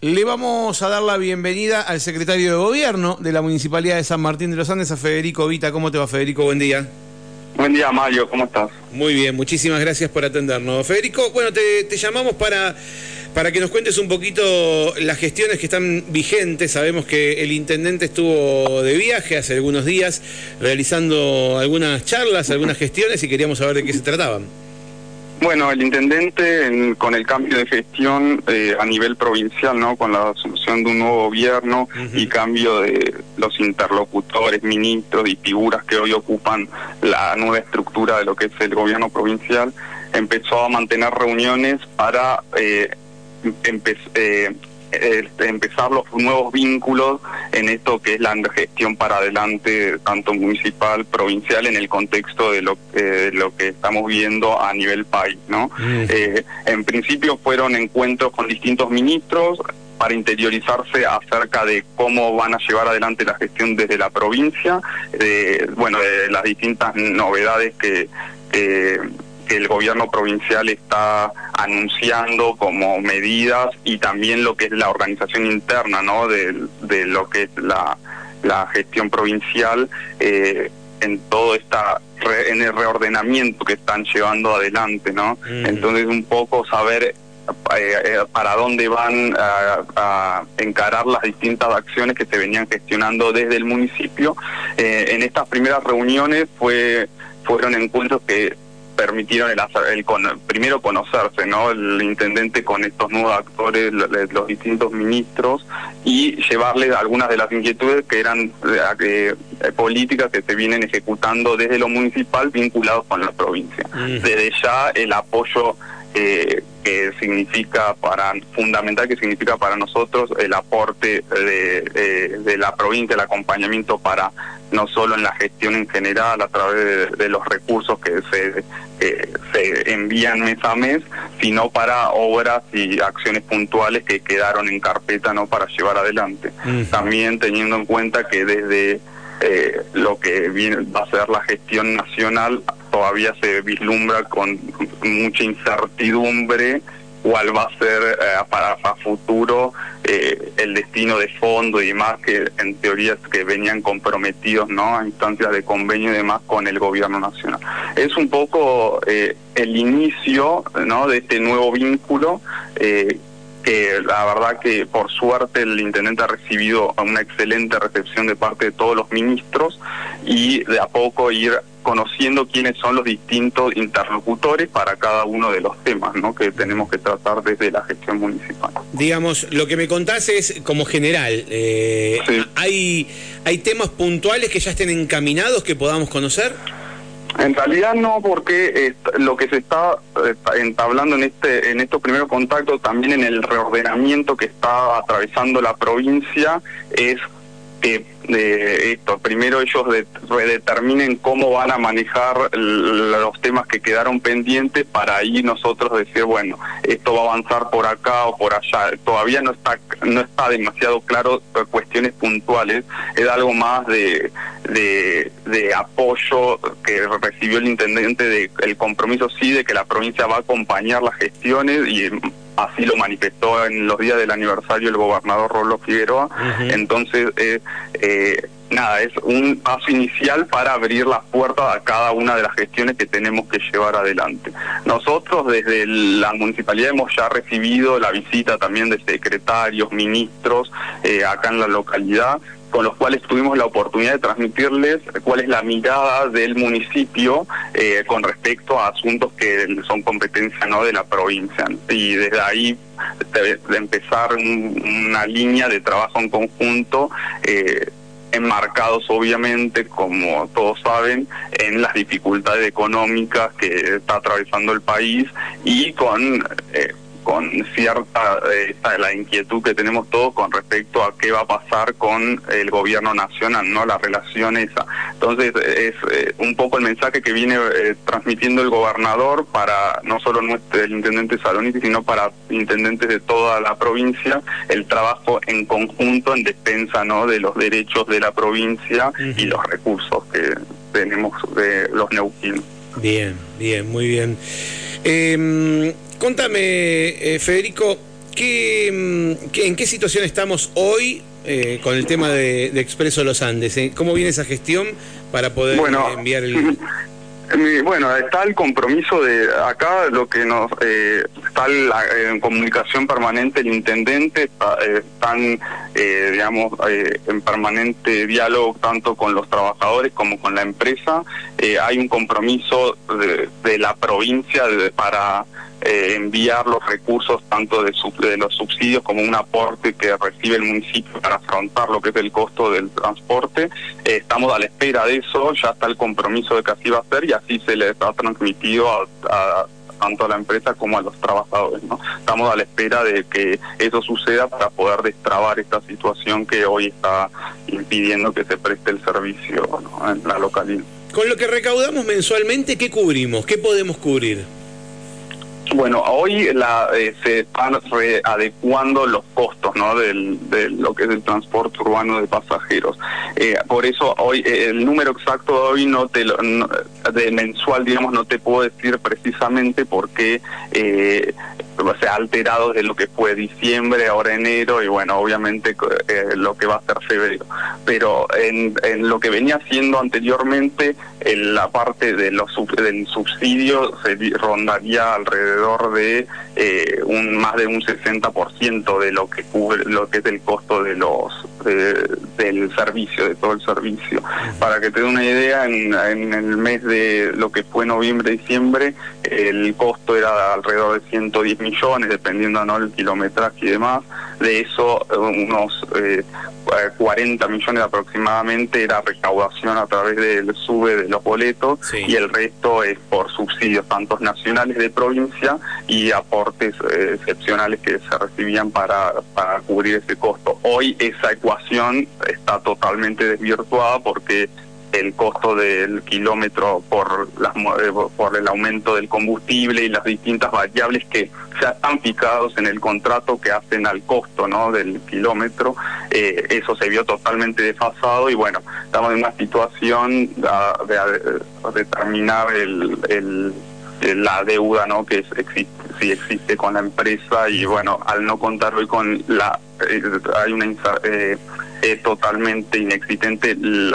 Le vamos a dar la bienvenida al secretario de Gobierno de la Municipalidad de San Martín de los Andes, a Federico Vita. ¿Cómo te va, Federico? Buen día. Buen día, Mario. ¿Cómo estás? Muy bien, muchísimas gracias por atendernos. Federico, bueno, te, llamamos para, para que nos cuentes un poquito las gestiones que están vigentes. Sabemos que el intendente estuvo de viaje hace algunos días realizando algunas charlas, algunas gestiones y queríamos saber de qué se trataban. Bueno, el intendente con el cambio de gestión eh, a nivel provincial, ¿no? Con la asunción de un nuevo gobierno y cambio de los interlocutores, ministros y figuras que hoy ocupan la nueva estructura de lo que es el gobierno provincial, empezó a mantener reuniones para eh, eh este, empezar los nuevos vínculos en esto que es la gestión para adelante, tanto municipal, provincial, en el contexto de lo, eh, lo que estamos viendo a nivel país. ¿no? Eh, en principio fueron encuentros con distintos ministros para interiorizarse acerca de cómo van a llevar adelante la gestión desde la provincia, de, bueno, de las distintas novedades que que el gobierno provincial está anunciando como medidas y también lo que es la organización interna ¿no? de, lo que es la, gestión provincial eh, en todo esta en el reordenamiento que están llevando adelante no entonces un poco saber eh, eh, para dónde van a, encarar las distintas acciones que se venían gestionando desde el municipio. En estas primeras reuniones fue fueron encuentros que permitieron el, el, primero conocerse, ¿no? El intendente con estos nuevos actores, los, distintos ministros y llevarles algunas de las inquietudes que eran eh, eh, políticas que se vienen ejecutando desde lo municipal vinculados con la provincia. Desde ya el apoyo eh, que significa para fundamental que significa para nosotros el aporte de, de la provincia, el acompañamiento para no solo en la gestión en general a través de, los recursos que se, se envían mes a mes, sino para obras y acciones puntuales que quedaron en carpeta no para llevar adelante. También teniendo en cuenta que desde eh, lo que viene, va a ser la gestión nacional todavía se vislumbra con mucha incertidumbre cuál va a ser eh, para, futuro eh, el destino de fondo y demás que en teoría que venían comprometidos no a instancias de convenio y demás con el gobierno nacional. Es un poco eh, el inicio no de este nuevo vínculo que la verdad que por suerte el intendente ha recibido una excelente recepción de parte de todos los ministros y de a poco ir conociendo quiénes son los distintos interlocutores para cada uno de los temas ¿no? que tenemos que tratar desde la gestión municipal. Digamos, lo que me contás es como general, eh, ¿hay, ¿hay temas puntuales que ya estén encaminados que podamos conocer? En realidad no, porque eh, lo que se está eh, entablando en este en estos primeros contactos, también en el reordenamiento que está atravesando la provincia, es que de esto, primero ellos redeterminen cómo van a manejar los temas que quedaron pendientes para ahí nosotros decir, bueno, esto va a avanzar por acá o por allá. Todavía no está no está demasiado claro eh, cuestiones puntuales, es algo más de, de, de apoyo que recibió el intendente de el compromiso sí de que la provincia va a acompañar las gestiones y así lo manifestó en los días del aniversario el gobernador Rolo Figueroa. Entonces, eh, eh, nada, es un paso inicial para abrir las puertas a cada una de las gestiones que tenemos que llevar adelante. Nosotros desde la municipalidad hemos ya recibido la visita también de secretarios, ministros eh, acá en la localidad con los cuales tuvimos la oportunidad de transmitirles cuál es la mirada del municipio eh, con respecto a asuntos que son competencia no de la provincia. Y desde ahí de, empezar una línea de trabajo en conjunto eh, enmarcados obviamente, como todos saben, en las dificultades económicas que está atravesando el país y con eh, con cierta eh, la inquietud que tenemos todos con respecto a qué va a pasar con el gobierno nacional, ¿no? La relación esa. Entonces, es eh, un poco el mensaje que viene eh, transmitiendo el gobernador para no solo nuestro, el intendente Saloniti, sino para intendentes de toda la provincia, el trabajo en conjunto en defensa, ¿no? De los derechos de la provincia y los recursos que tenemos de los neuquinos. Bien, bien, muy bien. Eh, Contame, eh, Federico, ¿qué, ¿en qué situación estamos hoy con el tema de, Expreso Los Andes? ¿Cómo viene esa gestión para poder enviar el... Bueno, está el compromiso de acá, lo que nos eh, está en comunicación permanente el intendente, está, eh, están, eh, digamos, en permanente diálogo tanto con los trabajadores como con la empresa. hay un compromiso de, la provincia para eh, enviar los recursos tanto de, de, los subsidios como un aporte que recibe el municipio para afrontar lo que es el costo del transporte. Eh, estamos a la espera de eso, ya está el compromiso de que así va a ser y así se les ha transmitido a, tanto a la empresa como a los trabajadores. ¿no? Estamos a la espera de que eso suceda para poder destrabar esta situación que hoy está impidiendo que se preste el servicio en la localidad. Con lo que recaudamos mensualmente, ¿qué cubrimos? ¿Qué podemos cubrir? Bueno, hoy la, eh, se están adecuando los costos ¿no? Del, de lo que es el transporte urbano de pasajeros. Eh, por eso hoy eh, el número exacto de hoy no te de mensual, digamos, no te puedo decir precisamente porque eh, se ha alterado de lo que fue diciembre, ahora enero y bueno, obviamente eh, lo que va a ser febrero. Pero en, en lo que venía siendo anteriormente, en la parte de los del subsidio se rondaría alrededor de eh, un más de un 60% de lo que cubre lo que es el costo de los del servicio, de todo el servicio. Para que te dé una idea, en, en el mes de lo que fue noviembre, diciembre, el costo era alrededor de 110 millones, dependiendo ¿no? el kilometraje y demás. De eso, unos eh, 40 millones aproximadamente era recaudación a través del sube de los boletos y el resto es por subsidios, tantos nacionales de provincia y aportes eh, excepcionales que se recibían para, para cubrir ese costo. Hoy esa ecuación está totalmente desvirtuada porque el costo del kilómetro por, las, eh, por el aumento del combustible y las distintas variables que ya están fijados en el contrato que hacen al costo ¿no? del kilómetro, eh, eso se vio totalmente desfasado y bueno, estamos en una situación de, determinar el, la deuda ¿no? que existe, si existe con la empresa y bueno, al no contar hoy con la... Eh, hay una... Eh, es totalmente inexistente el,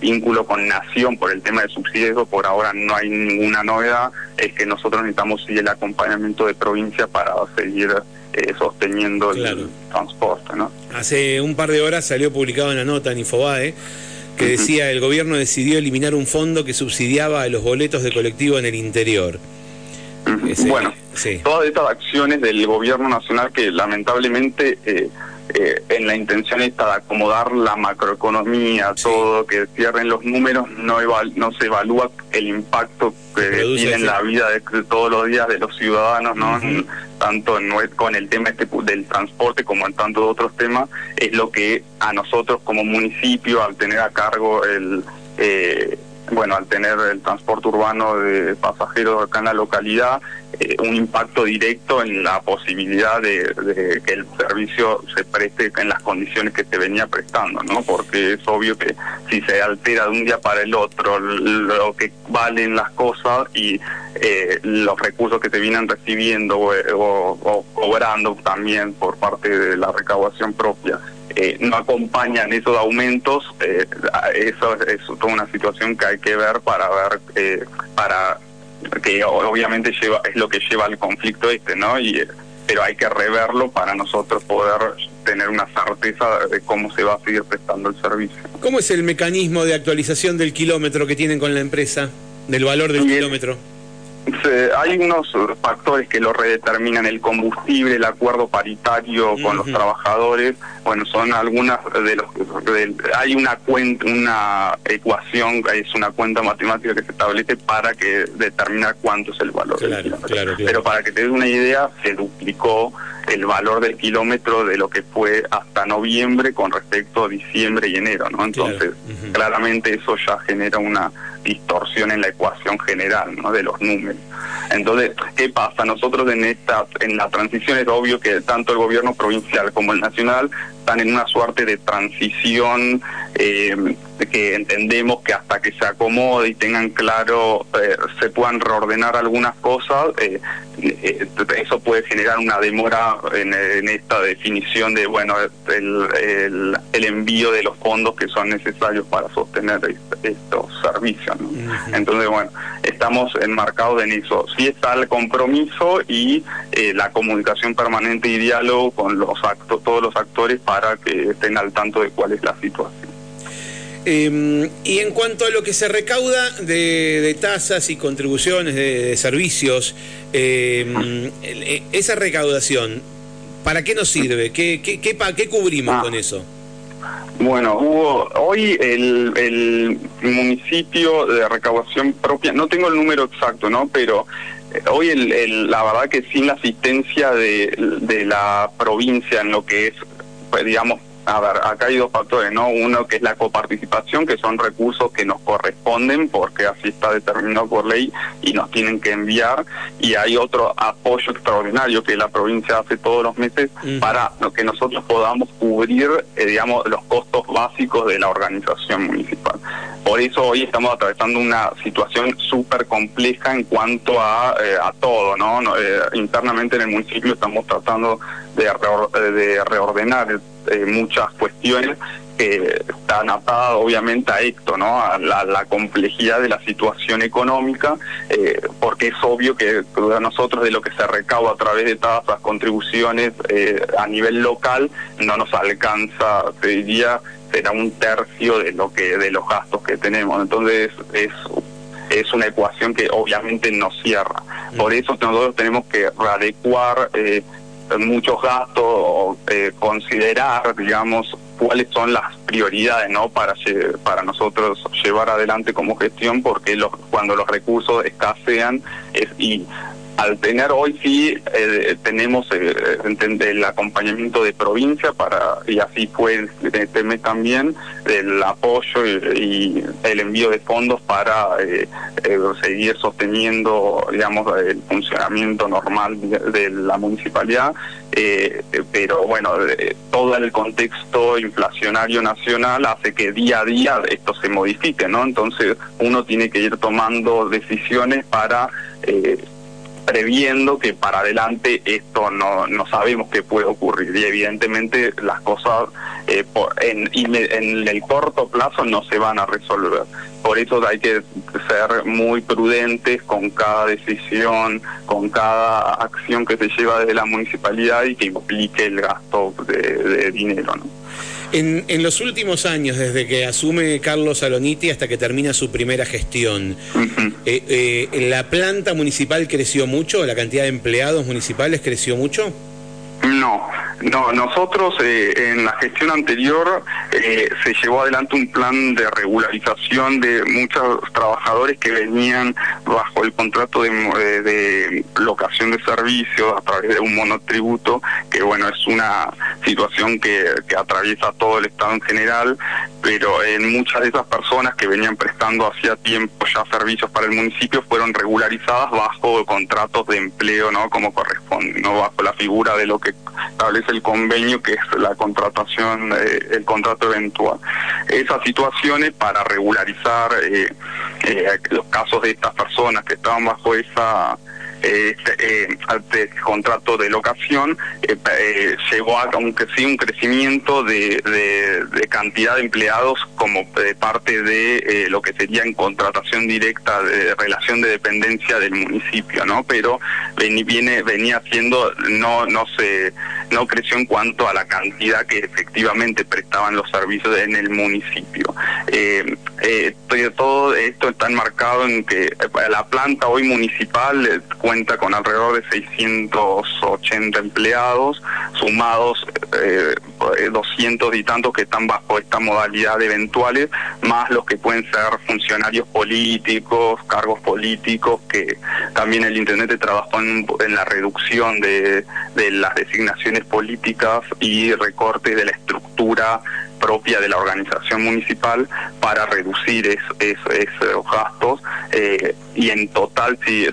vínculo con Nación por el tema de subsidios, por ahora no hay ninguna novedad, es que nosotros necesitamos el acompañamiento de provincia para seguir eh, sosteniendo el transporte. ¿no? Hace un par de horas salió publicado una nota en Infobae que decía el gobierno decidió eliminar un fondo que subsidiaba a los boletos de colectivo en el interior. Bueno, todas estas acciones del gobierno nacional que lamentablemente eh, eh, en la intención esta de acomodar la macroeconomía, todo, que cierren los números, no, no se evalúa el impacto que tiene en la vida de, todos los días de los ciudadanos, ¿no? Tanto en, con el tema este del transporte como en tantos otros temas, es lo que a nosotros como municipio, al tener a cargo el... Eh, bueno, al tener el transporte urbano de pasajeros acá en la localidad, eh, un impacto directo en la posibilidad de, que el servicio se preste en las condiciones que se venía prestando, ¿no? Porque es obvio que si se altera de un día para el otro lo que valen las cosas y eh, los recursos que se vienen recibiendo o cobrando también por parte de la recaudación propia eh, no acompañan esos aumentos, eh, eso es toda una situación que hay que ver para ver, eh, para que obviamente lleva es lo que lleva al conflicto este, ¿no? Y pero hay que reverlo para nosotros poder tener una certeza de cómo se va a seguir prestando el servicio. ¿Cómo es el mecanismo de actualización del kilómetro que tienen con la empresa, del valor del kilómetro? Hay unos factores que lo redeterminan, el combustible, el acuerdo paritario con los trabajadores, bueno, son algunas de los... hay una cuenta, una ecuación, es una cuenta matemática que se establece para que determinar cuánto es el valor del Pero para que te des una idea, se duplicó el valor del kilómetro de lo que fue hasta noviembre con respecto a diciembre y enero, ¿no? Entonces, claramente eso ya genera una distorsión en la ecuación general, ¿no? De los números. Entonces, ¿qué pasa? Nosotros en esta en la transición es obvio que tanto el gobierno provincial como el nacional están en una suerte de transición eh, que entendemos que hasta que se acomode y tengan claro, eh, se puedan reordenar algunas cosas, eh, eh, eso puede generar una demora en, esta definición de bueno el, el, envío de los fondos que son necesarios para sostener estos servicios. Entonces, bueno, estamos enmarcados en eso. Sí está el compromiso y eh, la comunicación permanente y diálogo con los actos, todos los actores para que estén al tanto de cuál es la situación. Em, y en cuanto a lo que se recauda de, tasas y contribuciones de, servicios, em, e, esa recaudación, ¿para qué nos sirve? ¿Qué, qué, qué, cubrimos ah. con eso? Bueno, hubo hoy el, el, municipio de recaudación propia, no tengo el número exacto, ¿no? Pero eh, hoy el, la verdad que sin la asistencia de, de la provincia en lo que es, pues, digamos, a ver, acá hay dos factores, ¿no? Uno que es la coparticipación, que son recursos que nos corresponden porque así está determinado por ley y nos tienen que enviar. Y hay otro apoyo extraordinario que la provincia hace todos los meses para que nosotros podamos cubrir, eh, digamos, los costos básicos de la organización municipal. Por eso hoy estamos atravesando una situación súper compleja en cuanto a, eh, a todo, ¿no? Eh, internamente en el municipio estamos tratando de, de reordenar eh, muchas cuestiones que están atadas obviamente a esto, ¿no? A la, complejidad de la situación económica, eh, porque es obvio que nosotros de lo que se recauda a través de tasas, contribuciones eh, a nivel local, no nos alcanza, te diría, será un tercio de lo que de los gastos que tenemos. Entonces es es una ecuación que obviamente no cierra. Por eso nosotros tenemos que readecuar eh, muchos gastos eh, considerar, digamos, cuáles son las prioridades no para para nosotros llevar adelante como gestión porque los cuando los recursos escasean es y al tener hoy sí eh, tenemos eh, el acompañamiento de provincia para y así fue este mes también el apoyo y, el envío de fondos para eh, seguir sosteniendo digamos el funcionamiento normal de, la municipalidad pero bueno todo el contexto inflacionario nacional hace que día a día esto se modifique no entonces uno tiene que ir tomando decisiones para previendo que para adelante esto no, no sabemos qué puede ocurrir y evidentemente las cosas eh, en, en el corto plazo no se van a resolver. Por eso hay que ser muy prudentes con cada decisión, con cada acción que se lleva desde la municipalidad y que implique el gasto de, de dinero. ¿no? En, en, los últimos años, desde que asume Carlos Aloniti hasta que termina su primera gestión, eh, eh, ¿la planta municipal creció mucho? ¿La cantidad de empleados municipales creció mucho? No, no, nosotros eh, en la gestión anterior eh, se llevó adelante un plan de regularización de muchos trabajadores que venían bajo el contrato de, eh, de locación de servicios a través de un monotributo, que bueno, es una situación que, que atraviesa todo el Estado en general, pero en muchas de esas personas que venían prestando hacía tiempo ya servicios para el municipio fueron regularizadas bajo contratos de empleo, ¿no? Como corresponde, ¿no? Bajo la figura de lo que establece el convenio, que es la contratación, eh, el contrato eventual. Esas situaciones para regularizar eh, eh, los casos de estas personas que estaban bajo esa este, eh, contrato de locación eh, eh, llegó a un, sí, un crecimiento de, de, cantidad de empleados como parte de eh, lo que sería en contratación directa de relación de dependencia del municipio, ¿no? Pero viene venía siendo no no se no creció en cuanto a la cantidad que efectivamente prestaban los servicios en el municipio. Eh, eh, todo esto está enmarcado en que eh, la planta hoy municipal eh, cuenta con alrededor de 680 empleados, sumados eh, 200 y tantos que están bajo esta modalidad de eventuales, más los que pueden ser funcionarios políticos, cargos políticos, que también el Internet trabajó en, en la reducción de, de las designaciones políticas y recorte de la estructura propia de la organización municipal para reducir esos gastos eh, y en total sí,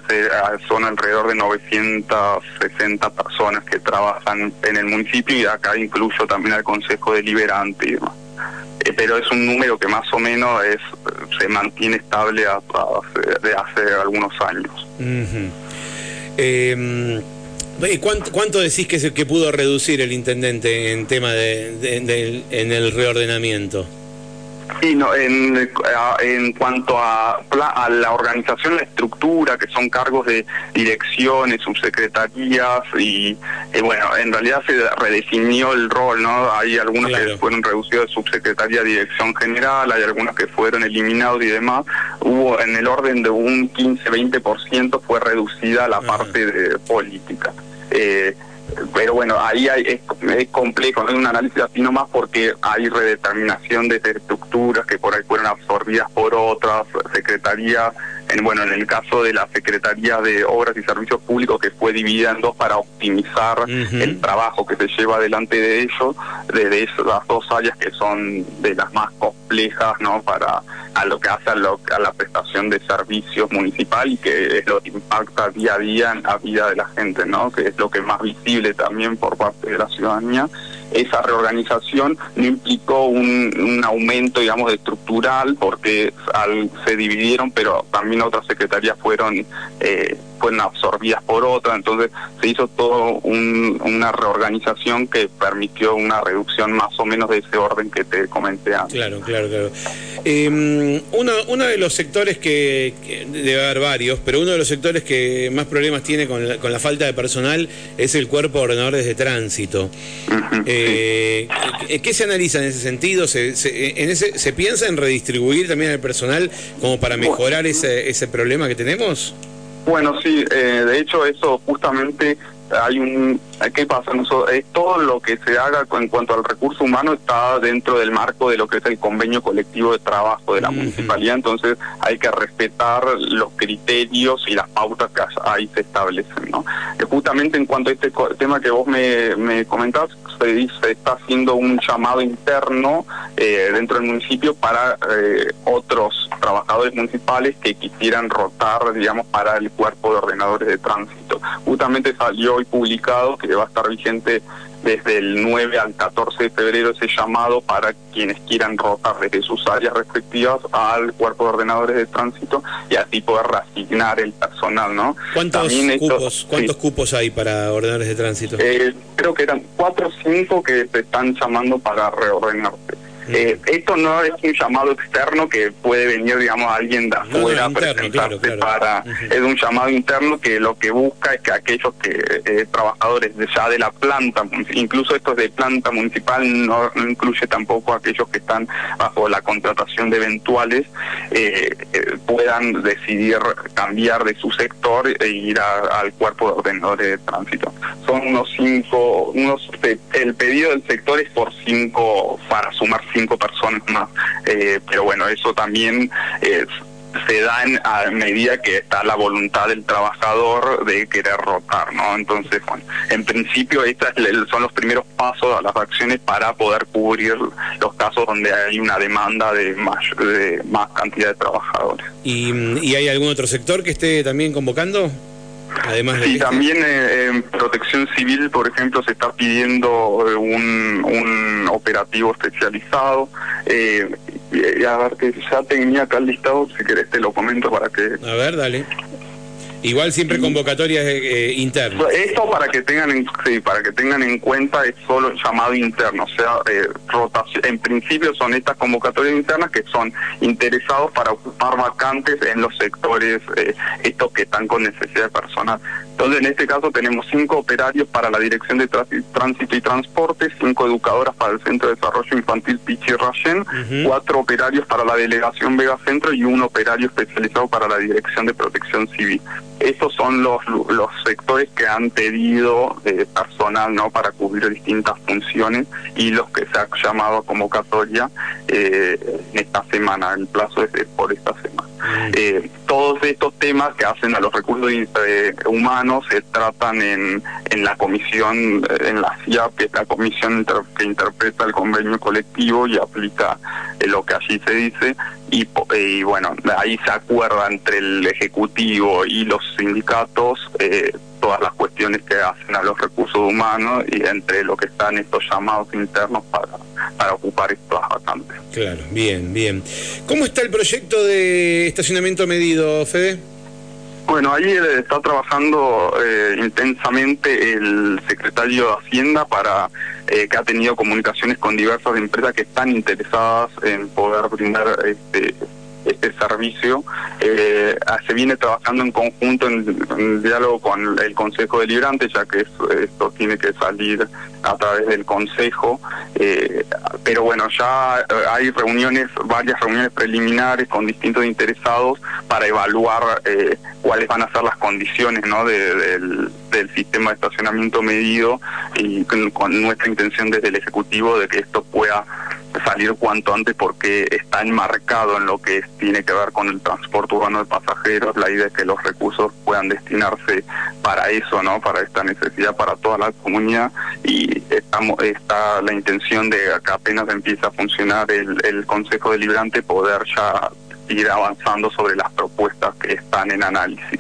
son alrededor de 960 personas que trabajan en el municipio y acá incluyo también al Consejo Deliberante eh, pero es un número que más o menos es se mantiene estable de hace algunos años. Eh, ¿cuánto, ¿Cuánto decís que, se, que pudo reducir el intendente en tema de, de- de- en el reordenamiento? Sí, no, en, en cuanto a, a la organización, la estructura, que son cargos de direcciones, subsecretarías y, eh, bueno, en realidad se redefinió el rol, ¿no? Hay algunos Claro. que fueron reducidos de subsecretaría a dirección general, hay algunos que fueron eliminados y demás. Hubo en el orden de un 15-20% fue reducida la Ajá. parte de política. Eh, pero bueno, ahí hay, es, es complejo, no es un análisis así nomás porque hay redeterminación de estructuras que por ahí fueron absorbidas por otras secretarías. En, bueno, en el caso de la Secretaría de Obras y Servicios Públicos que fue dividida en dos para optimizar el trabajo que se lleva adelante de ellos, de, de esas dos áreas que son de las más complejas, ¿no? Para a lo que hace a, lo- a la prestación de servicios municipal y que es lo que impacta día a día en la vida de la gente, ¿no? Que es lo que es más visible también por parte de la ciudadanía. Esa reorganización no implicó un, un aumento, digamos, estructural porque al, se dividieron, pero también otras secretarías fueron eh, fueron absorbidas por otras, entonces se hizo todo un- una reorganización que permitió una reducción más o menos de ese orden que te comenté antes. Claro, claro, claro. Eh, uno, uno de los sectores que, que debe haber varios, pero uno de los sectores que más problemas tiene con la, con la falta de personal es el cuerpo de ordenadores de tránsito. Eh, ¿qué- ¿Qué se analiza en ese sentido? ¿Se, se, en ese, ¿Se piensa en redistribuir también el personal como para mejorar ese, ese problema que tenemos? Bueno, sí, eh, de hecho eso justamente hay un... ¿Qué pasa? Nosotros, eh, todo lo que se haga en cuanto al recurso humano está dentro del marco de lo que es el convenio colectivo de trabajo de la municipalidad, entonces hay que respetar los criterios y las pautas que ahí se establecen. ¿no? Eh, justamente en cuanto a este co- tema que vos me, me comentás, está haciendo un llamado interno eh, dentro del municipio para eh, otros trabajadores municipales que quisieran rotar, digamos, para el cuerpo de ordenadores de tránsito. Justamente salió hoy publicado que va a estar vigente desde el 9 al 14 de febrero ese llamado para quienes quieran rotar desde sus áreas respectivas al cuerpo de ordenadores de tránsito y así poder reasignar el personal, ¿no? ¿Cuántos También cupos, cuántos sí. cupos hay para ordenadores de tránsito? Eh, creo que eran cuatro o cinco que se están llamando para reordenarse. Mm. Eh, esto no es un llamado externo que puede venir, digamos, alguien de No, no, afuera a presentarse claro, claro. para... Es un llamado interno que lo que busca es que aquellos que eh, trabajadores de ya de la planta, incluso estos de planta municipal, no, no incluye tampoco aquellos que están bajo la contratación de eventuales, eh, eh, puedan decidir cambiar de su sector e ir a- al cuerpo de ordenadores de tránsito. Son unos cinco, unos el pedido del sector es por cinco, para sumar cinco personas más. Eh, pero bueno, eso también eh, se da en- a medida que está la voluntad del trabajador de querer rotar, ¿no? Entonces, bueno, en principio estos son los primeros pasos a las acciones para poder cubrir los casos donde hay una demanda de más, de más cantidad de trabajadores. ¿Y, y hay algún otro sector que esté también convocando? Además de Sí, este? también eh, en protección civil, por ejemplo, se está pidiendo eh, un, un operativo especializado. Eh, a ver, que ya tenía acá el listado, si querés te lo comento para que... A ver, dale. Igual siempre convocatorias eh, internas. Esto para que tengan en, sí, para que tengan en cuenta es solo llamado interno, o sea, eh, rotación. En principio son estas convocatorias internas que son interesados para ocupar vacantes en los sectores eh, estos que están con necesidad de personal. Entonces, en este caso tenemos cinco operarios para la Dirección de Tránsito y Transporte, cinco educadoras para el Centro de Desarrollo Infantil Pichi Rayén, Ujú. cuatro operarios para la Delegación Vega Centro y un operario especializado para la Dirección de Protección Civil. Estos son los, los sectores que han pedido eh, personal no para cubrir distintas funciones y los que se ha llamado a convocatoria eh, en esta semana. El plazo es, es por esta semana. Eh, todos estos temas que hacen a los recursos eh, humanos se tratan en, en la comisión, eh, en la CIAP, que es la comisión inter- que interpreta el convenio colectivo y aplica eh, lo que allí se dice. Y, y bueno, ahí se acuerda entre el Ejecutivo y los sindicatos todas las cuestiones que hacen a los recursos humanos y entre lo que están estos llamados internos para, para ocupar estas vacantes. Claro, bien, bien. ¿Cómo está el proyecto de estacionamiento medido, Fede? Bueno, ahí está trabajando eh, intensamente el secretario de Hacienda para eh, que ha tenido comunicaciones con diversas empresas que están interesadas en poder brindar este este servicio. Eh, se viene trabajando en conjunto en, diálogo con el Consejo Deliberante, ya que esto tiene que salir a través del Consejo. Eh, pero bueno, ya eh, hay reuniones, varias reuniones preliminares con distintos interesados para evaluar eh, cuáles van a ser las condiciones ¿no? del, del sistema de estacionamiento medido y con nuestra intención desde el Ejecutivo de que esto pueda salir cuanto antes porque está enmarcado en lo que tiene que ver con el transporte urbano de pasajeros, la idea es que los recursos puedan destinarse para eso, ¿no? Para esta necesidad para toda la comunidad y estamos está la intención de que apenas empieza a funcionar el, el Consejo Deliberante poder ya ir avanzando sobre las propuestas que están en análisis.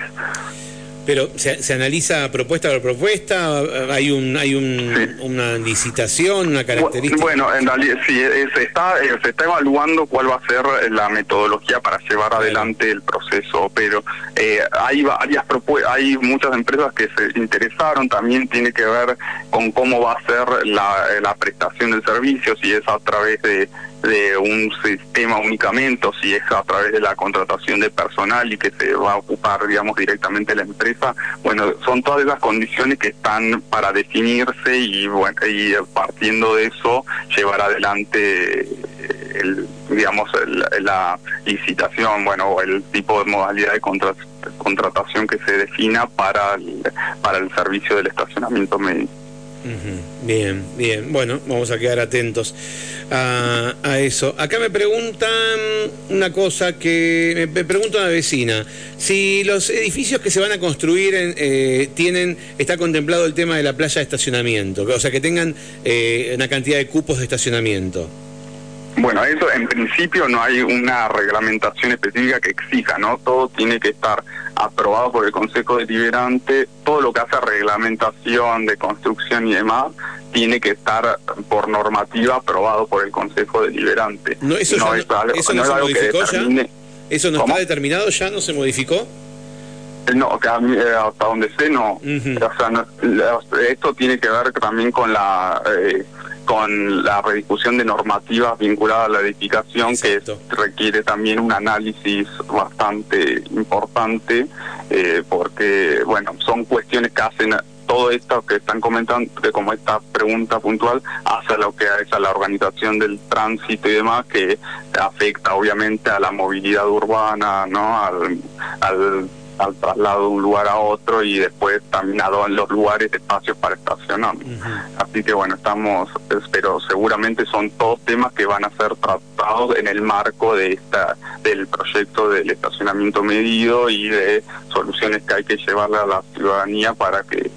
Pero se, se, analiza propuesta por propuesta, hay un hay un, una licitación, una característica. Bueno, en realidad sí, se está eh, se está evaluando cuál va a ser la metodología para llevar adelante el proceso, pero eh, hay varias propuestas, hay muchas empresas que se interesaron, también tiene que ver con cómo va a ser la, la prestación del servicio, si es a través de de un sistema únicamente o si es a través de la contratación de personal y que se va a ocupar digamos directamente la empresa. Bueno son todas esas condiciones que están para definirse y bueno y partiendo de eso llevar adelante el digamos la licitación bueno el tipo de modalidad de contratación que se defina para para el servicio del estacionamiento médico Bien, bien. Bueno, vamos a quedar atentos a, eso. Acá me preguntan una cosa que me, pregunta una vecina. Si los edificios que se van a construir eh, tienen, está contemplado el tema de la playa de estacionamiento, o sea, que tengan eh, una cantidad de cupos de estacionamiento. Bueno, eso en principio no hay una reglamentación específica que exija, ¿no? Todo tiene que estar aprobado por el Consejo Deliberante, todo lo que hace reglamentación de construcción y demás tiene que estar por normativa aprobado por el Consejo Deliberante. No, eso, no, es, algo, ¿eso no, se modificó ya? ¿Eso no está determinado ya? ¿No se modificó? No, que eh, hasta donde sé no. o sea, esto tiene que ver también con la... Eh, con la rediscusión de normativas vinculadas a la edificación que requiere también un análisis bastante importante eh, porque bueno son cuestiones que hacen todo esto que están comentando, que como esta pregunta puntual, hace lo que es a la organización del tránsito y demás, que afecta obviamente a la movilidad urbana, ¿no? al, al al traslado de un lugar a otro y después también a los lugares espacios para estacionar. Así que bueno, estamos, pero seguramente son todos temas que van a ser tratados en el marco de esta del proyecto del estacionamiento medido y de soluciones que hay que llevarle a la ciudadanía para que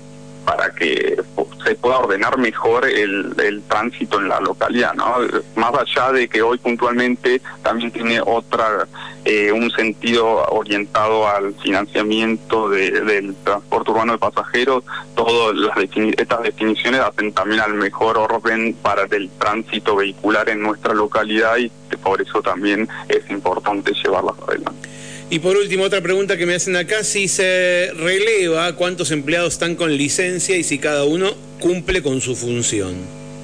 para que se pueda ordenar mejor el, el tránsito en la localidad, ¿no? Más allá de que hoy puntualmente también tiene otra eh, un sentido orientado al financiamiento del transporte urbano de pasajeros, todas las estas definiciones hacen también al mejor orden para el tránsito vehicular en nuestra localidad y por eso también es importante llevarlas adelante. Y por último, otra pregunta que me hacen acá, si se releva cuántos empleados están con licencia y si cada uno cumple con su función.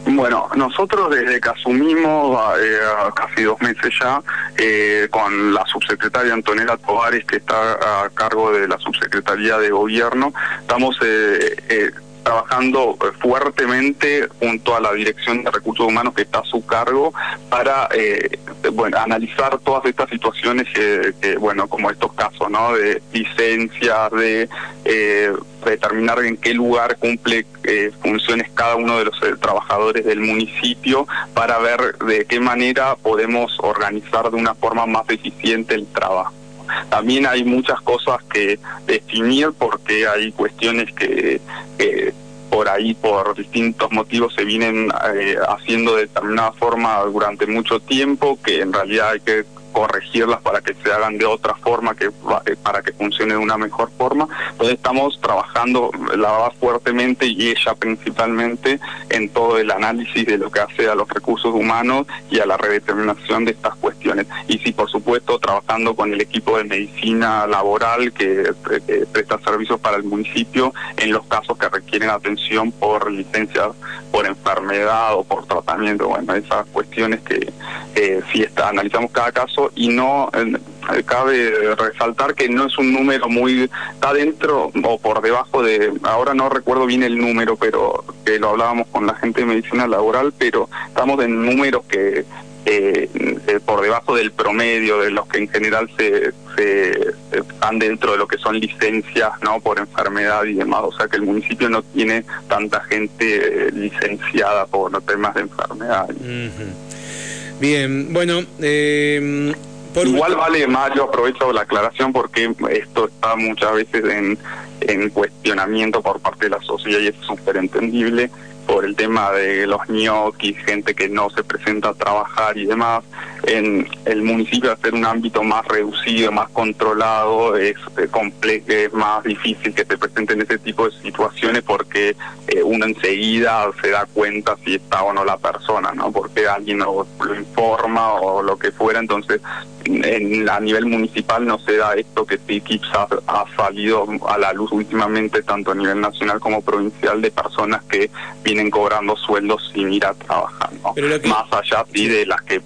Bueno, nosotros desde que asumimos, eh, casi dos meses ya, eh, con la subsecretaria Antonella Tovares, que está a cargo de la subsecretaría de gobierno, estamos eh, eh trabajando eh, fuertemente junto a la Dirección de Recursos Humanos que está a su cargo para eh, bueno analizar todas estas situaciones que, bueno como estos casos no de licencias de eh, determinar en qué lugar cumple funciones cada uno de los trabajadores del municipio para ver de qué manera podemos organizar de una forma más eficiente el trabajo también hay muchas cosas que definir porque hay cuestiones que, por ahí por distintos motivos se vienen eh, haciendo de determinada forma durante mucho tiempo que en realidad hay que corregirlas para que se hagan de otra forma, que eh, para que funcione de una mejor forma. Entonces estamos trabajando, la verdad, fuertemente y ella principalmente en todo el análisis de lo que hace a los recursos humanos y a la redeterminación de estas cuestiones. Y sí, por supuesto, trabajando con el equipo de medicina laboral que, que presta servicios para el municipio en los casos que requieren atención por licencias por enfermedad o por tratamiento, bueno, esas cuestiones que eh, sí está, analizamos cada caso y no eh, cabe resaltar que no es un número muy está dentro o por debajo de ahora no recuerdo bien el número pero que lo hablábamos con la gente de medicina laboral pero estamos en números que eh, eh, por debajo del promedio de los que en general se, se, están dentro de lo que son licencias no por enfermedad y demás. O sea que el municipio no tiene tanta gente licenciada por temas de enfermedad bien bueno eh, Igual vale, Mario, aprovecho la aclaración porque esto está muchas veces en, en cuestionamiento por parte de la sociedad y es súper entendible por el tema de los ñoquis, gente que no se presenta a trabajar y demás. En el municipio hacer un ámbito más reducido, más controlado, es, eh, es más difícil que se presenten ese tipo de situaciones porque eh, uno enseguida se da cuenta si está o no la persona, ¿no? Porque alguien lo, informa o lo que fuera, entonces en, a nivel municipal no se da esto que sí quizás ha salido a la luz últimamente, tanto a nivel nacional como provincial, de personas que vienen cobrando sueldos sin ir a trabajar, ¿no? Más allá sí de las que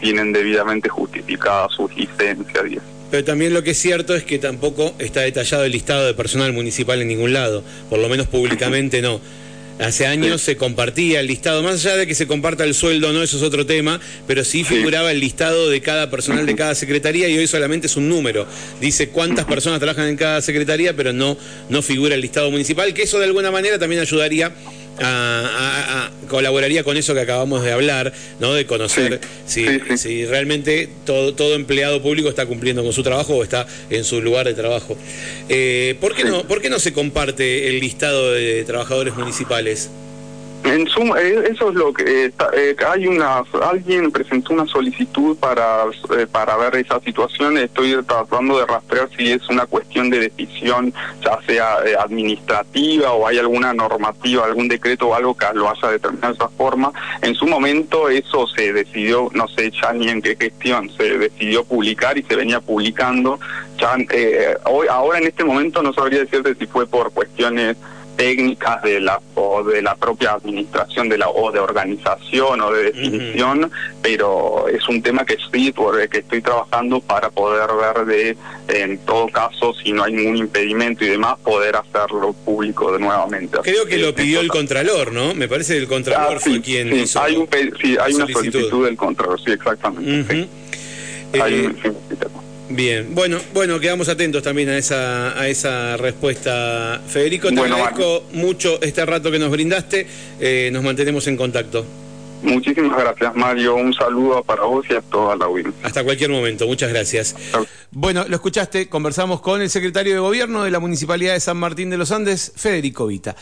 tienen debidamente justificadas sus licencias y Pero también lo que es cierto es que tampoco está detallado el listado de personal municipal en ningún lado, por lo menos públicamente no. Hace años se compartía el listado, más allá de que se comparta el sueldo, no, eso es otro tema, pero sí figuraba el listado de cada personal de cada secretaría y hoy solamente es un número. Dice cuántas personas trabajan en cada secretaría, pero no, no figura el listado municipal, que eso de alguna manera también ayudaría a, colaboraría con eso que acabamos de hablar, ¿no? De conocer si, si, realmente todo, todo empleado público está cumpliendo con su trabajo o está en su lugar de trabajo. Eh, ¿por, qué no, ¿Por qué no se comparte el listado de trabajadores municipales? En suma, eh, eso es lo que eh, eh, hay una alguien presentó una solicitud para para ver esa situación. Estoy tratando de rastrear si es una cuestión de decisión, ya sea administrativa o hay alguna normativa, algún decreto o algo que lo haya determinado de esa forma. En su momento eso se decidió, no sé ya ni en qué gestión, se decidió publicar y se venía publicando. Ya hoy ahora en este momento no sabría decirte si fue por cuestiones técnicas de la o de la propia administración de la o de organización o de definición pero es un tema que sí por que estoy trabajando para poder ver de en todo caso si no hay ningún impedimento y demás poder hacerlo público de nuevamente. Creo que lo pidió el contralor no me parece que el contralor ah, fue quien sí, hay un sí, hay una solicitud del contralor sí exactamente hay Bien, bueno, bueno, quedamos atentos también a esa, a esa respuesta, Federico. Te agradezco mucho este rato que nos brindaste. Eh, nos mantenemos en contacto. Muchísimas gracias, Mario. Un saludo para vos y a toda la UIN. Hasta cualquier momento. Muchas gracias. Bueno, lo escuchaste. Conversamos con el secretario de Gobierno de la Municipalidad de San Martín de los Andes, Federico Vita.